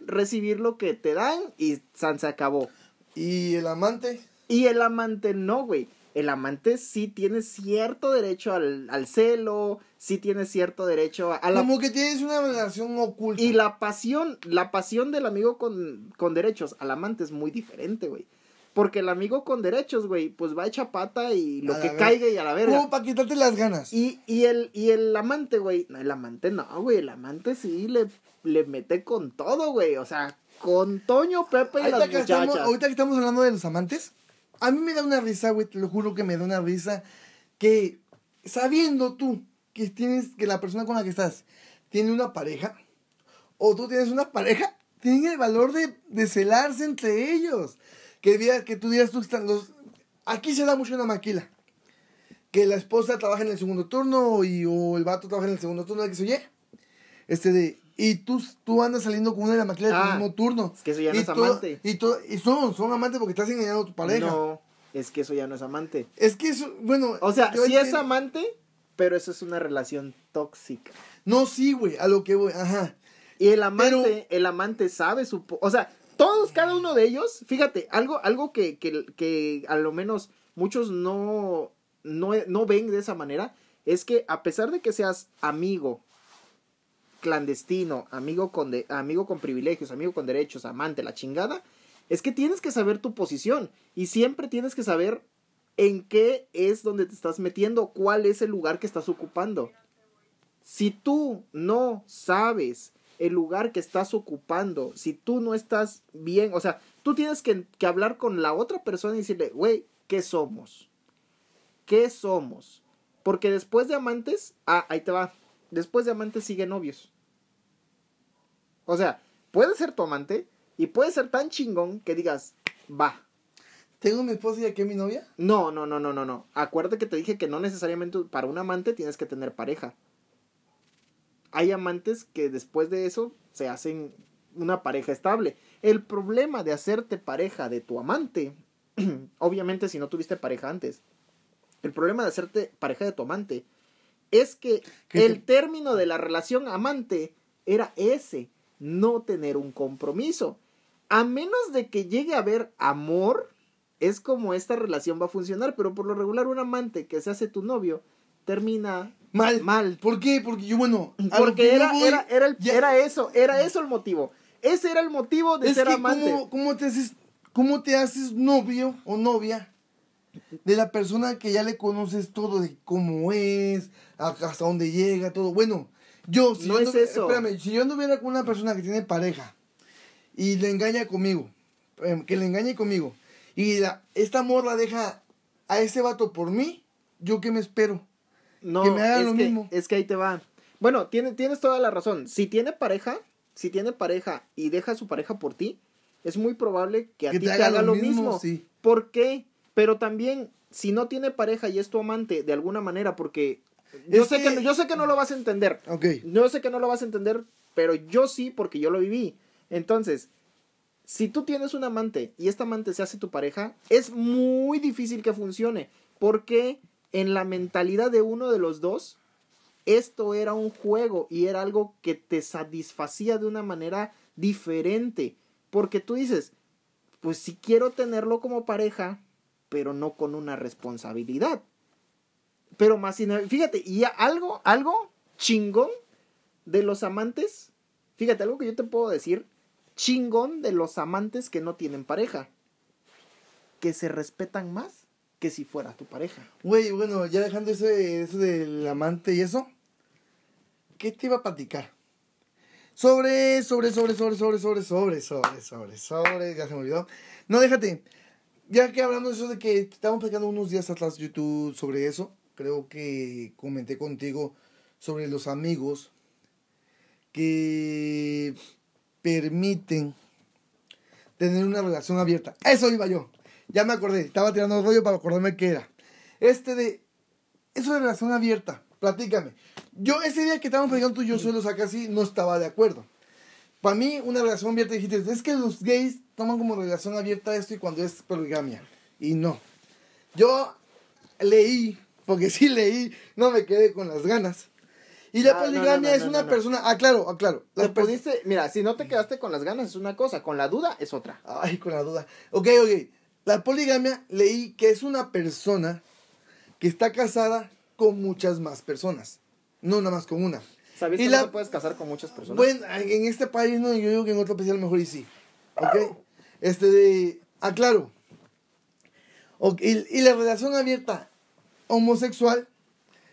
recibir lo que te dan y san se acabó. Y el amante... Y el amante no, güey. El amante sí tiene cierto derecho al, al celo, sí tiene cierto derecho a, la Como que tienes una relación oculta. y la pasión, la pasión del amigo con, con derechos al amante es muy diferente, güey. Porque el amigo con derechos, güey, pues va hecha pata y lo A que caiga y a la verga. Como para quitarte las ganas. Y, y, el, y el amante, güey, no, el amante no, güey, el amante sí le, le mete con todo, güey. O sea, con Toño, Pepe y Ahorita las muchachas. estamos, ahorita que estamos hablando de los amantes, a mí me da una risa, güey, te lo juro que me da una risa, que sabiendo tú que tienes, que la persona con la que estás tiene una pareja, o tú tienes una pareja, tienen el valor de, de celarse entre ellos. Que, que tú digas, tú están los... Aquí se da mucho una maquila. Que la esposa trabaja en el segundo turno y, o el vato trabaja en el segundo turno, que se oye. Este de... Y tú, tú andas saliendo con una de la maquila de tu Ah, mismo turno. es que eso ya no y es amante. Y, tú- y son, son amantes porque estás engañando a tu pareja. No, es que eso ya no es amante. Es que eso, bueno. O sea, sí es amante, pero eso es una relación tóxica. No, sí, güey, a lo que voy, ajá. Y el amante, el amante sabe su... O sea, todos, cada uno de ellos, fíjate, algo, algo que, que, que a lo menos muchos no, no, no ven de esa manera, es que a pesar de que seas amigo clandestino, amigo con, de, amigo con privilegios, amigo con derechos, amante, la chingada, es que tienes que saber tu posición y siempre tienes que saber en qué es donde te estás metiendo, cuál es el lugar que estás ocupando. Si tú no sabes el lugar que estás ocupando, si tú no estás bien, o sea, tú tienes que, que hablar con la otra persona y decirle, güey, ¿qué somos? ¿Qué somos? Porque después de amantes, ah, ahí te va, después de amantes sigue novios. O sea, puede ser tu amante y puede ser tan chingón que digas, va, ¿Tengo mi esposa y aquí mi novia? no, no, no, no, no, no. Acuérdate que te dije que no necesariamente para un amante tienes que tener pareja. Hay amantes que después de eso se hacen una pareja estable. El problema de hacerte pareja de tu amante, obviamente si no tuviste pareja antes, el problema de hacerte pareja de tu amante es que ¿Qué el término de la relación amante era ese, no tener un compromiso. A menos de que llegue a haber amor, es como esta relación va a funcionar, pero por lo regular un amante que se hace tu novio termina Mal. mal. ¿Por qué? Porque yo, bueno. Porque era, voy- era, era, el- ya- era eso, era eso el motivo. Ese era el motivo de es ser que amante. ¿cómo, cómo te haces, ¿Cómo te haces novio o novia de la persona que ya le conoces todo de cómo es, hasta dónde llega, todo? Bueno, yo, si No yo es eso. Espérame, si yo anduviera con una persona que tiene pareja y le engaña conmigo, em, que le engañe conmigo, y la, esta morra deja a ese vato por mí, ¿yo qué me espero? No, que me hagan es lo que, mismo. Es que ahí te va. Bueno, tiene, tienes toda la razón. Si tiene pareja, si tiene pareja y deja a su pareja por ti, es muy probable que a ti te haga haga lo lo mismo, mismo. sí. ¿Por qué? Pero también, si no tiene pareja y es tu amante, de alguna manera, porque yo sé que- que, yo sé que no lo vas a entender. Ok. Yo sé que no lo vas a entender, pero yo sí, porque yo lo viví. Entonces, si tú tienes un amante y esta amante se hace tu pareja, es muy difícil que funcione. Porque en la mentalidad de uno de los dos, esto era un juego y era algo que te satisfacía de una manera diferente. Porque tú dices, pues si quiero tenerlo como pareja, pero no con una responsabilidad. Pero más fíjate, y algo, algo chingón de los amantes, fíjate, algo que yo te puedo decir, chingón de los amantes que no tienen pareja, que se respetan más que si fuera tu pareja. Güey, bueno, ya dejando eso, eso del amante y eso, ¿qué te iba a platicar? Sobre, sobre, sobre, sobre, sobre, sobre, sobre, sobre, sobre, sobre, ya se me olvidó. No, déjate, ya que hablando de eso de que estábamos platicando unos días atrás YouTube sobre eso, creo que comenté contigo sobre los amigos que permiten tener una relación abierta. Eso iba yo. Ya me acordé. Estaba tirando rollo para acordarme qué era. Este de... Eso de relación abierta. Platícame. Yo ese día que estábamos platicando tú y yo solo acá así, no estaba de acuerdo. Para mí, una relación abierta, dijiste, es que los gays toman como relación abierta esto y cuando es poligamia. Y no. Yo leí, porque sí leí, no me quedé con las ganas. Y la Ah, no, no, poligamia no, es una persona... Aclaro, aclaro. Te Las pers- pudiste, mira, si no te quedaste con las ganas es una cosa, con la duda es otra. Ay, con la duda. Ok, ok. La poligamia leí que es una persona que está casada con muchas más personas. No nada más con una. ¿Sabes Y que la- no te puedes casar con muchas personas? Bueno, en este país no, yo digo que en otro país a lo mejor y sí. ¿Ok? Este de... Aclaro. Ok, y, y la relación abierta homosexual.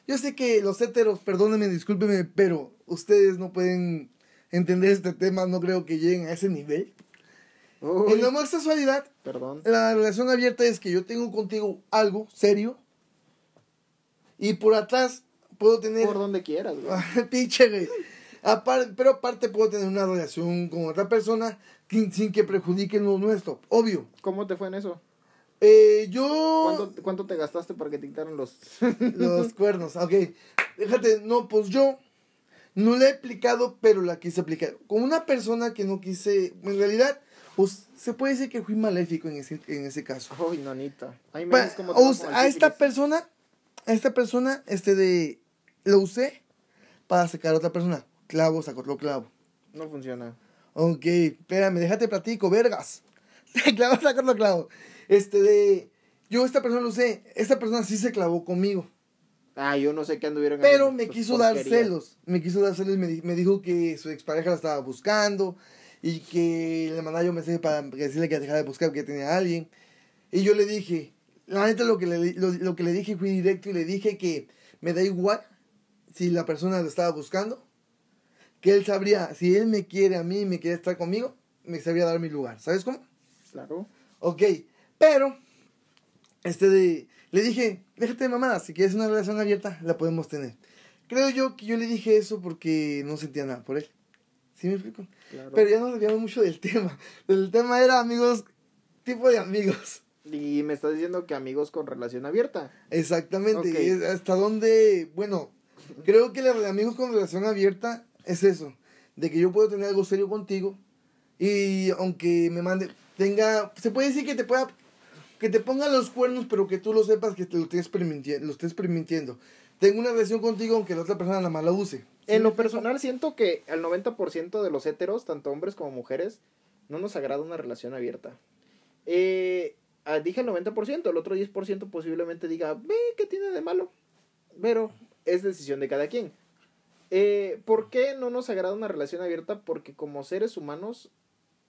Yo sé que los heteros, perdónenme, discúlpenme, pero ustedes no pueden entender este tema, no creo que lleguen a ese nivel. Uy, En la homosexualidad, perdón. la relación abierta es que yo tengo contigo algo serio y por atrás puedo tener Por donde quieras, güey. pinche güey. Apar- pero aparte puedo tener una relación con otra persona sin, sin que perjudiquen lo nuestro, obvio. ¿Cómo te fue en eso? Eh, yo ¿Cuánto, cuánto te gastaste para que te quitaran los... los cuernos, ok. Déjate, no, pues yo no la he aplicado, pero la quise aplicar. Con una persona que no quise, en realidad, pues se puede decir que fui maléfico en ese, en ese caso. Uy, nonita. Ahí me Pa- ves cómo te o va sea, con el a esta persona, a esta persona, este de, lo usé para sacar a otra persona. Clavo, sacó otro clavo. No funciona. Ok, espérame, déjate platico, vergas. clavo, saco otro clavo. Este de, yo esta persona lo usé, esta persona sí se clavó conmigo. Ah, yo no sé qué anduvieron Pero me quiso dar porquería. celos. Me quiso dar celos y me, me dijo que su expareja la estaba buscando. Y que le mandaba yo un mensaje para decirle que dejara de buscar porque tenía a alguien. Y yo le dije, la neta lo que le, lo, lo que le dije fui directo y le dije que me da igual si la persona lo estaba buscando. Que él sabría, si él me quiere a mí y me quiere estar conmigo, me sabría dar mi lugar. ¿Sabes cómo? Claro. Ok, pero, este de, le dije, déjate de mamada, si quieres una relación abierta, la podemos tener. Creo yo que yo le dije eso porque no sentía nada por él. ¿Sí me explico? claro. Pero ya nos desviamos mucho del tema. El tema era amigos, tipo de amigos. Y me estás diciendo que amigos con relación abierta. Exactamente. Ok. y es hasta dónde, bueno, creo que la de amigos con relación abierta es eso. De que yo puedo tener algo serio contigo. Y aunque me mande, tenga, se puede decir que te pueda, que te ponga los cuernos, pero que tú lo sepas que te lo estés permitiendo. Lo estés permitiendo. Tengo una relación contigo aunque la otra persona la mala use. ¿Sí En me lo personal siento que al 90% de los heteros, tanto hombres como mujeres, no nos agrada una relación abierta. Eh, ah, dije el 90%, el otro 10% posiblemente diga, ve, ¿qué tiene de malo? Pero es decisión de cada quien. Eh, ¿Por qué no nos agrada una relación abierta? Porque como seres humanos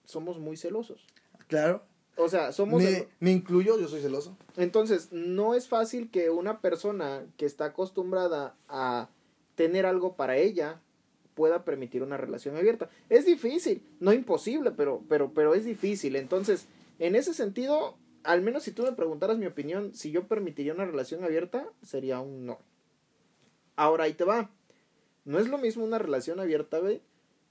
somos muy celosos. Claro. O sea, somos... Me, me incluyo, yo soy celoso. Entonces, no es fácil que una persona que está acostumbrada a tener algo para ella pueda permitir una relación abierta. Es difícil, no imposible, pero, pero, pero es difícil. Entonces, en ese sentido, al menos si tú me preguntaras mi opinión, si yo permitiría una relación abierta, sería un no. Ahora ahí te va. No es lo mismo una relación abierta, güey,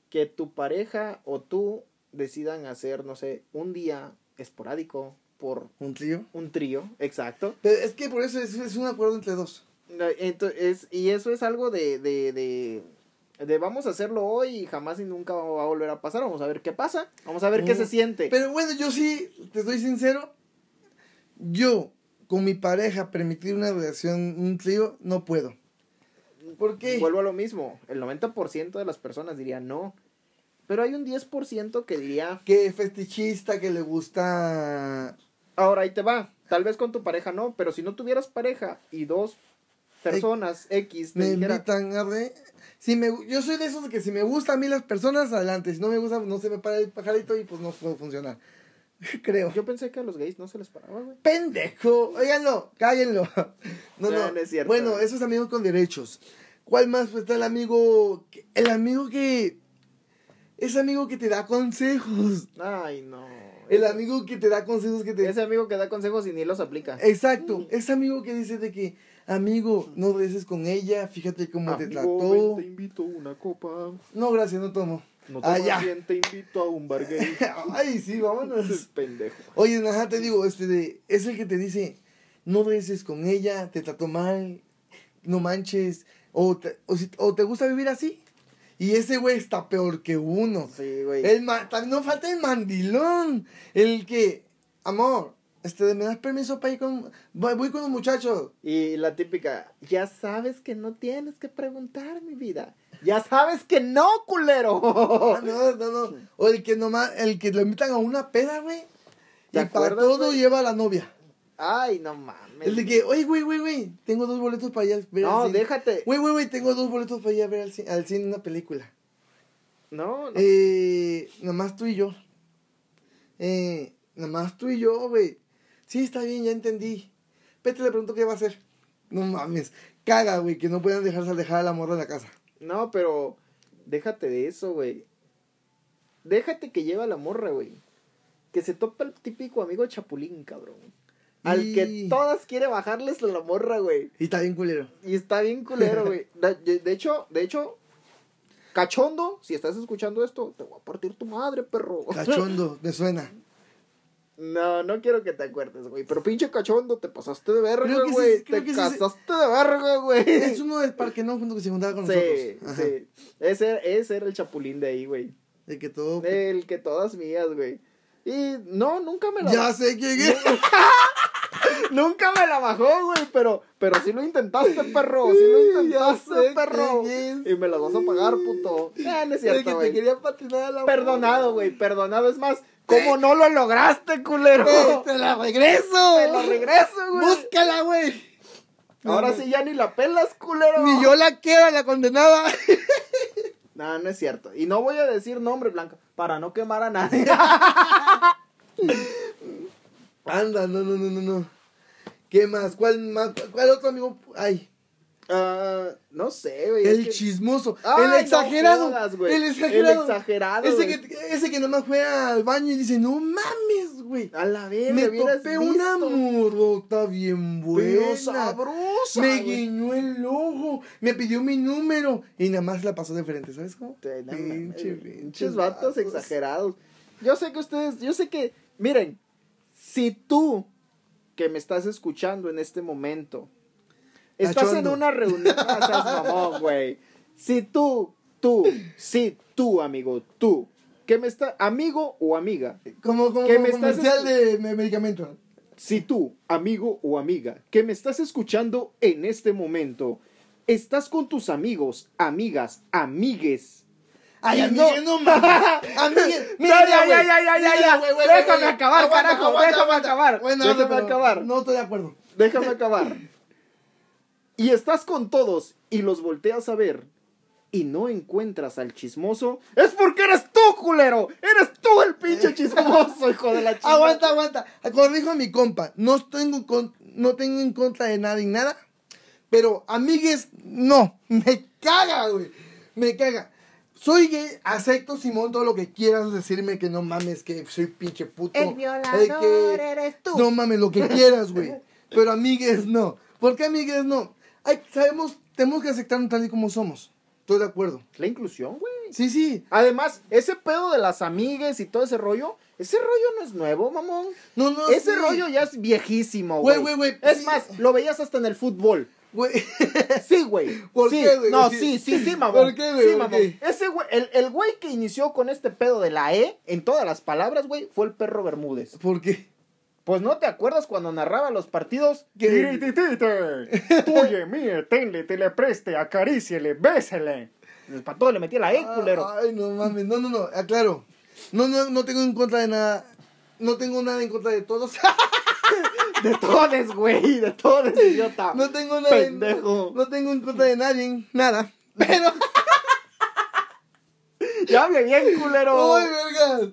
que tu pareja o tú decidan hacer, no sé, un día esporádico por Un trío. un trío, exacto. Pero es que por eso es, es un acuerdo entre dos. Entonces, y eso es algo de, de, de, de vamos a hacerlo hoy y jamás y nunca va a volver a pasar. Vamos a ver qué pasa. Vamos a ver qué Mm. se siente. Pero bueno, yo sí, te estoy sincero. Yo, con mi pareja, permitir una relación, un trío, no puedo. ¿Por qué? Vuelvo a lo mismo. El 90% de las personas diría no. Pero hay un 10% que diría, Que fetichista, que le gusta. ahora ahí te va. Tal vez con tu pareja no, pero si no tuvieras pareja y dos personas X te Me dijera, invitan a re- Si me, yo soy de esos de que si me gustan a mí las personas, adelante. Si no me gusta, no se me para el pajarito y pues no puede funcionar. Creo. yo pensé que a los gays no se les paraba, güey. pendejo. Óiganlo, cállenlo. No, No, no. no es cierto. Bueno, esos amigos con derechos. ¿Cuál más? Pues está el amigo. El amigo que. Ese amigo que te da consejos. Ay, no. El amigo que te da consejos que te. Ese amigo que da consejos y ni los aplica. Exacto. Ese amigo que dice de que, amigo, no beses con ella, fíjate cómo te Amigo, trató. ven, te invito a una copa. No, gracias, no tomo. No Ah, ya. bien, te invito a un bar gay. Ay, sí, vámonos. Pendejo. Oye, ajá, te digo, este de, es el que te dice, no beses con ella, te trató mal, no manches, o te, o, si- o te gusta vivir así. Y ese güey está peor que uno. Sí, güey. El ma- también no falta el mandilón, el que, amor, este, ¿me das permiso para ir con, voy, voy con los muchachos? Y la típica, ya sabes que no tienes que preguntar, mi vida. Ya sabes que no, culero. Ah, no, no, no. O el que nomás, el que lo invitan a una peda, güey. ¿Te Y para todo lleva a la novia. Ay, no mames. El de que, oye, güey, güey, güey, tengo dos boletos para ir a ver No, al cine". déjate. Güey, güey, güey, tengo dos boletos para ir a ver al cine, al cine una película. No, no. Eh, nomás tú y yo. Eh, nomás tú y yo, güey. Sí, está bien, ya entendí. Pete le pregunto qué va a hacer. No mames. Caga, güey, que no puedan dejarse dejar a la morra en la casa. No, pero déjate de eso, güey. Déjate que lleva la morra, güey. Que se topa el típico amigo chapulín, cabrón. Al Y- que todas quiere bajarles la morra, güey. Y está bien culero. Y está bien culero, güey. De, de hecho, de hecho, cachondo, si estás escuchando esto, te voy a partir tu madre, perro. Cachondo, me suena. No, no quiero que te acuerdes, güey. Pero pinche cachondo, te pasaste de verga, sí, güey. creo te que sí, sí. casaste de verga, güey. Es uno del parque, ¿no? Junto que se juntaba con Sí, nosotros. Ajá. sí. Ese, ese era el chapulín de ahí, güey. De que todo. El que todas mías, güey. Y no, nunca me la Ya sé quién es. Nunca me la bajó, güey, pero, pero sí lo intentaste, perro. Sí lo intentaste, perro. Y me las vas a pagar, puto. No es El que cierto, te quería patinar a la Perdonado, güey, perdonado. Es más, ¿cómo no lo lograste, culero? Eh, ¡Te la regreso! Te lo regreso, güey. ¡Búscala, güey! Ahora no. sí ya ni la pelas, culero. Ni yo la quiero, la condenada. No, no es cierto. Y no voy a decir nombre, Blanca, para no quemar a nadie. Anda, no, no, no, no, no. ¿Qué más? ¿Cuál más? ¿Cuál otro amigo? Ay, Ah, no sé, güey. es el que- chismoso, Ay, el no exagerado, jodas, el exagerado, El exagerado, ese güey. que, ese que nomás fue al baño y dice, no mames, güey. A la verga, Me topé una morrota bien buena. Pero sabrosa, Me güey. guiñó el ojo, me pidió mi número y nada más la pasó de frente, ¿sabes cómo? Pinche, pinches vatos. exagerados. Yo sé que ustedes, yo sé que, miren, si tú que me estás escuchando en este momento, estás en una reunión, mamón, güey. Si tú, tú, si tú, amigo, tú, que me está, amigo o amiga, Como, como, Que estás comercial de me- medicamento. si tú, amigo o amiga, que me estás escuchando en este momento, estás con tus amigos, amigas, amigues, Ay, Y amigue, no, mames. Amigue, No, ya, ya, ya, ya, ya, Mira, ya. Déjame acabar, carajo, déjame acabar, Bueno, déjame no, acabar. No estoy de acuerdo. déjame acabar. Y estás con todos y los volteas a ver y no encuentras al chismoso, es porque eres tú, culero. Eres tú el pinche chismoso, hijo de la chingada. Aguanta, aguanta. Corrijo a mi compa. No tengo, con- no tengo en contra de nada y nada. Pero amigues, no. Me caga, güey. Me caga. Soy gay, acepto, Simón, todo lo que quieras decirme que no mames, que soy pinche puto. El eh, violador que- eres tú. No mames, lo que quieras, güey. Pero amigues, no. ¿Por qué amigues, no? Hay, sabemos, tenemos que aceptarnos tal y como somos. Estoy de acuerdo. La inclusión, güey. Sí, sí. Además, ese pedo de las amigues y todo ese rollo, ese rollo no es nuevo, mamón. No, no, ese sí. rollo ya es viejísimo, Güey, güey. güey, güey, Es sí. más, lo veías hasta en el fútbol. Güey. Sí, güey. ¿Por Sí. qué, güey? No, Sí. sí, sí, mamón. ¿Por qué, güey? Sí, ¿Por mamón. qué? Ese güey, el, el güey que inició con este pedo de la E en todas las palabras, güey, fue el perro Bermúdez. ¿Por qué? Pues no te acuerdas cuando narraba los partidos. Tuye, mire, tenle, te le preste, acaríciele, bésele. Para todo le metía la E, culero. Ay, no mames. No, no, no. Aclaro. No, no, no tengo en contra de nada. No tengo nada en contra de todos. De todes, güey, de todes, idiota. No tengo nada en, Pendejo. No tengo en contra de nadie. Nada. Pero. Ya hable bien, culero. ¡Ay, verga!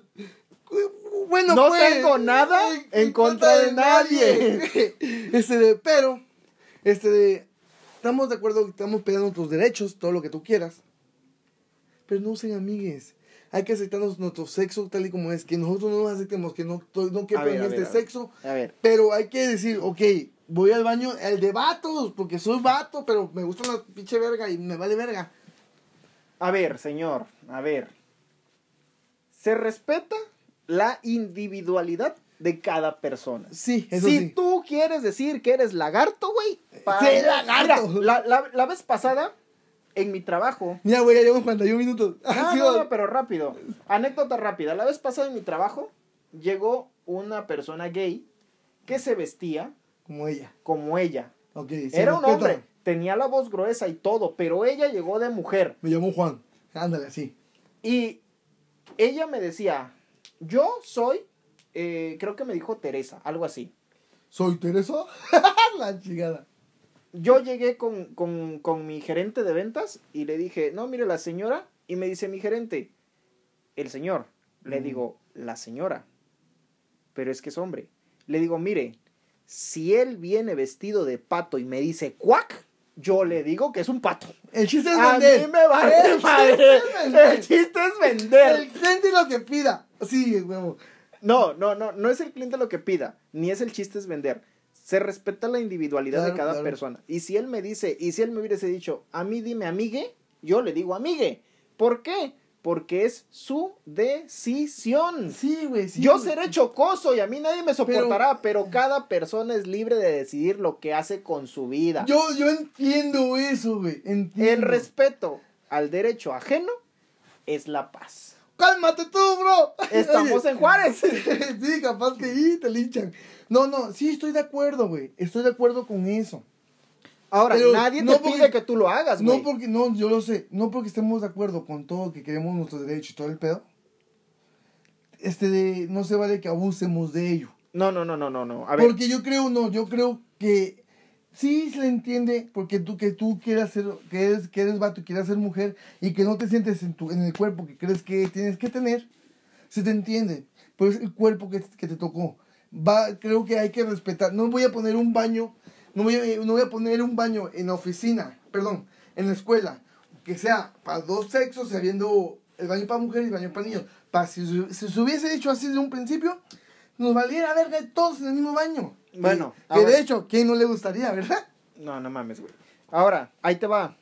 Bueno, No pues, tengo nada en contra de nadie. Este de, pero, este de, estamos de acuerdo que estamos peleando nuestros derechos, todo lo que tú quieras. Pero no usen amigues. Hay que aceptarnos nuestro sexo tal y como es. Que nosotros no nos aceptemos, que no, no quepa en este a ver. sexo. A ver, Pero hay que decir, ok, voy al baño, el de vatos, porque soy vato, pero me gusta la pinche verga y me vale verga. a ver, señor, a ver. Se respeta la individualidad de cada persona. Sí, eso si sí. tú quieres decir que eres lagarto, güey. Sí, lagarto. Mira, la, la- la vez pasada, en mi trabajo. Mira, güey, ya llevamos 41 minutos. No, Sí, no, va. no, pero rápido. Anécdota rápida. La vez pasada en mi trabajo, llegó una persona gay que se vestía Como ella. como ella. Ok, sí, Era un respeta. hombre. Tenía la voz gruesa y todo, pero ella llegó de mujer. Me llamó Juan. Ándale, así. Y ella me decía, yo soy, eh, creo que me dijo Teresa, algo así. ¿Soy Teresa? la chingada. Yo llegué con, con, con mi gerente de ventas y le dije, no, mire la señora. Y me dice mi gerente, el señor. Le Mm. digo, la señora. Pero es que es hombre. Le digo, mire, si él viene vestido de pato y me dice cuac, yo le digo que es un pato. El chiste es A mí vender. me vale El madre. vender. El chiste es vender. El cliente lo que pida. Sí, huevo. No, no, no, no es el cliente lo que pida, ni es el chiste es vender. Se respeta la individualidad de cada claro. persona. Y si él me dice, y si él me hubiese dicho, a mí dime amigue, yo le digo amigue. ¿Por qué? Porque es su decisión. Sí, güey, sí. yo seré chocoso y a mí nadie me soportará, pero, cada persona es libre de decidir lo que hace con su vida. Yo, yo entiendo eso, güey. Entiendo. el respeto al derecho ajeno es la paz. ¡Cálmate tú, bro! Estamos Oye, en Juárez. sí, capaz que ahí te linchan. No, no, sí estoy de acuerdo, güey. Estoy de acuerdo con eso. Ahora, Pero nadie te pide que tú lo hagas, güey. No porque, no, yo lo sé. No porque estemos de acuerdo con todo, que queremos nuestros derechos y todo el pedo. Este de, no se vale que abusemos de ello. No, no, no, no, no, no. A ver, Porque yo creo, no, yo creo que sí se le entiende porque tú que tú quieras ser que eres que eres vato y quieras ser mujer y que no te sientes en tu en el cuerpo que crees que tienes que tener se te entiende. Pero es el cuerpo que, que te tocó. Va creo que hay que respetar. No voy a poner un baño no voy a, no voy a poner un baño en la oficina perdón en la escuela que sea para dos sexos habiendo el baño para mujeres y el baño para niños. Para si, si se hubiese hecho así desde un principio nos valiera verga todos en el mismo baño Bueno, que, de hecho quién no le gustaría verdad No, no mames, güey. Ahora, ahí te va.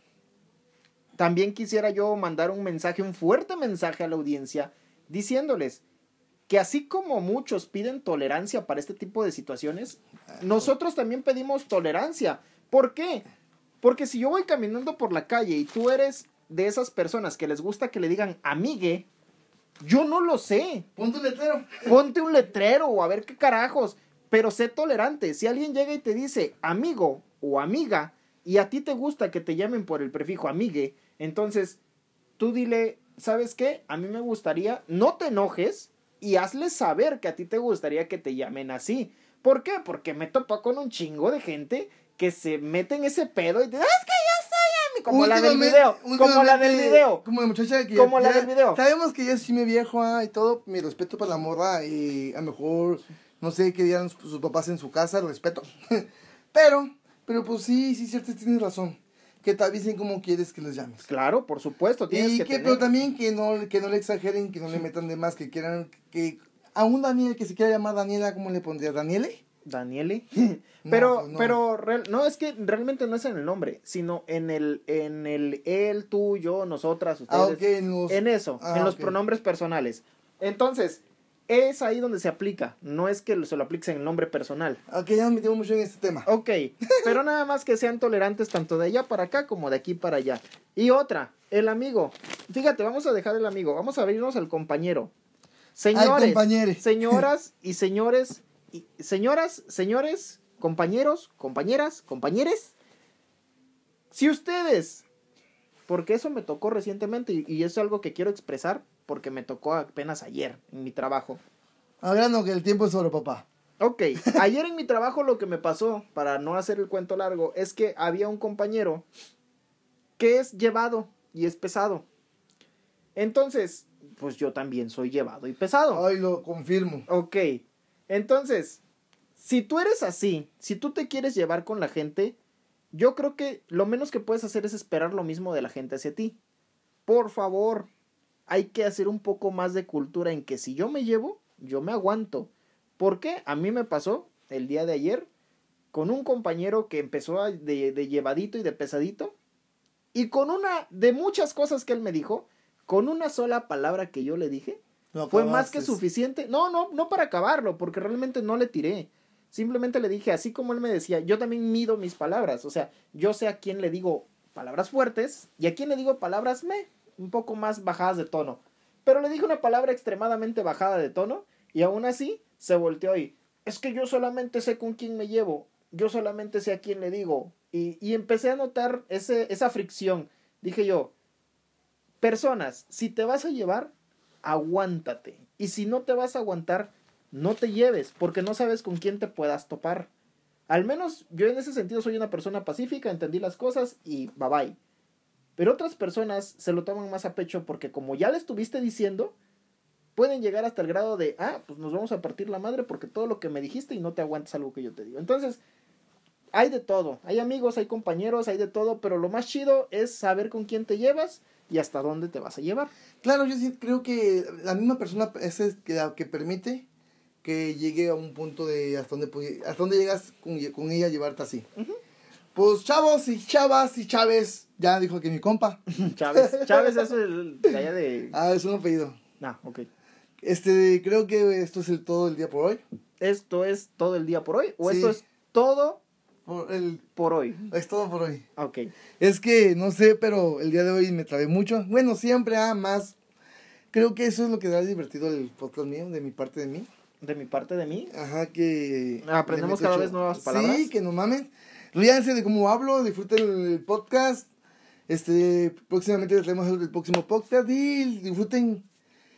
También quisiera yo mandar un mensaje, un fuerte mensaje a la audiencia, diciéndoles que así como muchos piden tolerancia para este tipo de situaciones, nosotros también pedimos tolerancia. ¿Por qué? Porque si yo voy caminando por la calle y tú eres de esas personas que les gusta que le digan amigue, yo no lo sé. Pon tu letrero. Ponte un letrero o a ver qué carajos. Pero sé tolerante. Si alguien llega y te dice amigo o amiga y a ti te gusta que te llamen por el prefijo amigue, entonces tú dile, ¿sabes qué? A mí me gustaría, no te enojes y hazle saber que a ti te gustaría que te llamen así. ¿Por qué? Porque me topo con un chingo de gente que se mete en ese pedo y te es que yo soy amigo. Como la del video. Como la del video. Como la muchacha que Como la del video. Sabemos que ya sí me viejo ah, y todo. Mi respeto para la morra y a lo mejor no sé qué dirán sus, papás en su casa, respeto. pero, pero pues sí, sí, cierto, tienes razón. Que te avisen cómo quieres que les llames. Claro, por supuesto. Tienes Y que que, tener- pero también que no, que no le exageren, que no le metan de más, que quieran, que a un Daniel que se quiera llamar Daniela, ¿cómo le pondrías? ¿Daniele? Daniele. Pero, pues no. pero, real- no, es que realmente no es en el nombre, sino en el, en el él, tú, yo, nosotras, ustedes. Ah, en los- En eso, Ah, en los pronombres personales. Entonces, es ahí donde se aplica, no es que se lo apliques en el nombre personal. Ok, ya nos metimos mucho en este tema. Ok, pero nada más que sean tolerantes tanto de allá para acá como de aquí para allá. Y otra, el amigo. Fíjate, vamos a dejar el amigo, vamos a abrirnos al compañero. Señores, señoras y señores, y, señoras, señores, compañeros, compañeras, compañeres. Si ustedes, porque eso me tocó recientemente y, y es algo que quiero expresar porque me tocó apenas ayer en mi trabajo. Hablando que el tiempo es oro, papá. Ok, ayer en mi trabajo lo que me pasó, para no hacer el cuento largo, es que había un compañero que es llevado y es pesado. Entonces, pues yo también soy llevado y pesado. Ay, lo confirmo. Ok, entonces, si tú eres así, si tú te quieres llevar con la gente, yo creo que lo menos que puedes hacer es esperar lo mismo de la gente hacia ti. Por favor, hay que hacer un poco más de cultura en que si yo me llevo, yo me aguanto. ¿Por qué? A mí me pasó el día de ayer con un compañero que empezó de, de llevadito y de pesadito. Y con una de muchas cosas que él me dijo, con una sola palabra que yo le dije, Lo fue más que suficiente. No, no, no para acabarlo, porque realmente no le tiré. Simplemente le dije, así como él me decía, yo también mido mis palabras. O sea, yo sé a quién le digo palabras fuertes y a quién le digo palabras me, un poco más bajadas de tono. Pero le dije una palabra extremadamente bajada de tono y aún así se volteó y es que yo solamente sé con quién me llevo, yo solamente sé a quién le digo. Y, y empecé a notar ese, esa fricción. Dije yo, personas, si te vas a llevar, aguántate. Y si no te vas a aguantar, no te lleves, porque no sabes con quién te puedas topar. Al menos yo en ese sentido soy una persona pacífica, entendí las cosas y bye bye. Pero otras personas se lo toman más a pecho porque como ya le estuviste diciendo, pueden llegar hasta el grado de, ah, pues nos vamos a partir la madre porque todo lo que me dijiste y no te aguantas algo que yo te digo. Entonces, hay de todo. Hay amigos, hay compañeros, hay de todo, pero lo más chido es saber con quién te llevas y hasta dónde te vas a llevar. Claro, yo sí creo que la misma persona es la que permite que llegue a un punto de hasta dónde, hasta dónde llegas con, con ella a llevarte así. Pues chavos y chavas y chaves, ya dijo que mi compa. Chávez, Chávez es el de allá de... Ah, es un apellido. Ah, ok. Este, creo que esto es el todo el día por hoy. ¿Esto es todo el día por hoy? ¿O Sí. esto es todo Por el, por hoy? es todo por hoy. Ok. Es que, no sé, pero el día de hoy me trabé mucho. Bueno, siempre, ah, más. Creo que eso es lo que da divertido el podcast mío, de mi parte de mí. De mi parte de mí. Ajá, que... Aprendemos cada cho- vez nuevas palabras. Sí, que no mames. Ríanse de cómo hablo, disfruten el podcast. Este, próximamente les traemos el próximo podcast y disfruten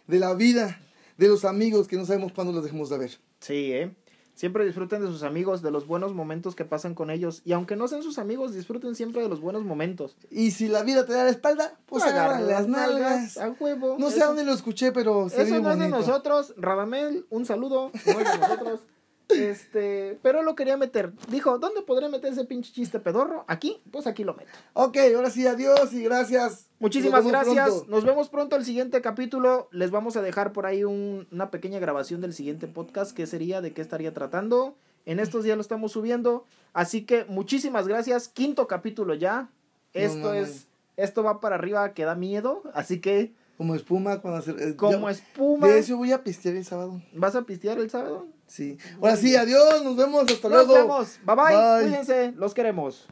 de la vida, de los amigos que no sabemos cuándo los dejemos de ver. Sí, ¿eh? Siempre disfruten de sus amigos, de los buenos momentos que pasan con ellos. Y aunque no sean sus amigos, disfruten siempre de los buenos momentos. Y si la vida te da la espalda, pues agarra las nalgas. A huevo. No sé Eso- a dónde lo escuché, pero se Eso no es de nosotros. Radamel, un saludo. No es de nosotros. Este, pero lo quería meter. Dijo, ¿dónde podré meter ese pinche chiste pedorro? Aquí, pues aquí lo meto. Ok, ahora sí, adiós y gracias. Muchísimas Nos gracias. pronto. Nos vemos pronto el siguiente capítulo. Les vamos a dejar por ahí un- una pequeña grabación del siguiente podcast. ¿Qué sería? ¿De qué estaría tratando? En estos días lo estamos subiendo. Así que muchísimas gracias. Quinto capítulo ya. Esto es. Esto va para arriba que da miedo. Así que, Como espuma cuando hacer. eh, como yo- espuma. De eso voy a pistear el sábado. ¿Vas a pistear el sábado? Sí. Ahora sí, adiós, nos vemos, hasta Nos luego. vemos. Bye bye. Bye. Cuídense. Los queremos.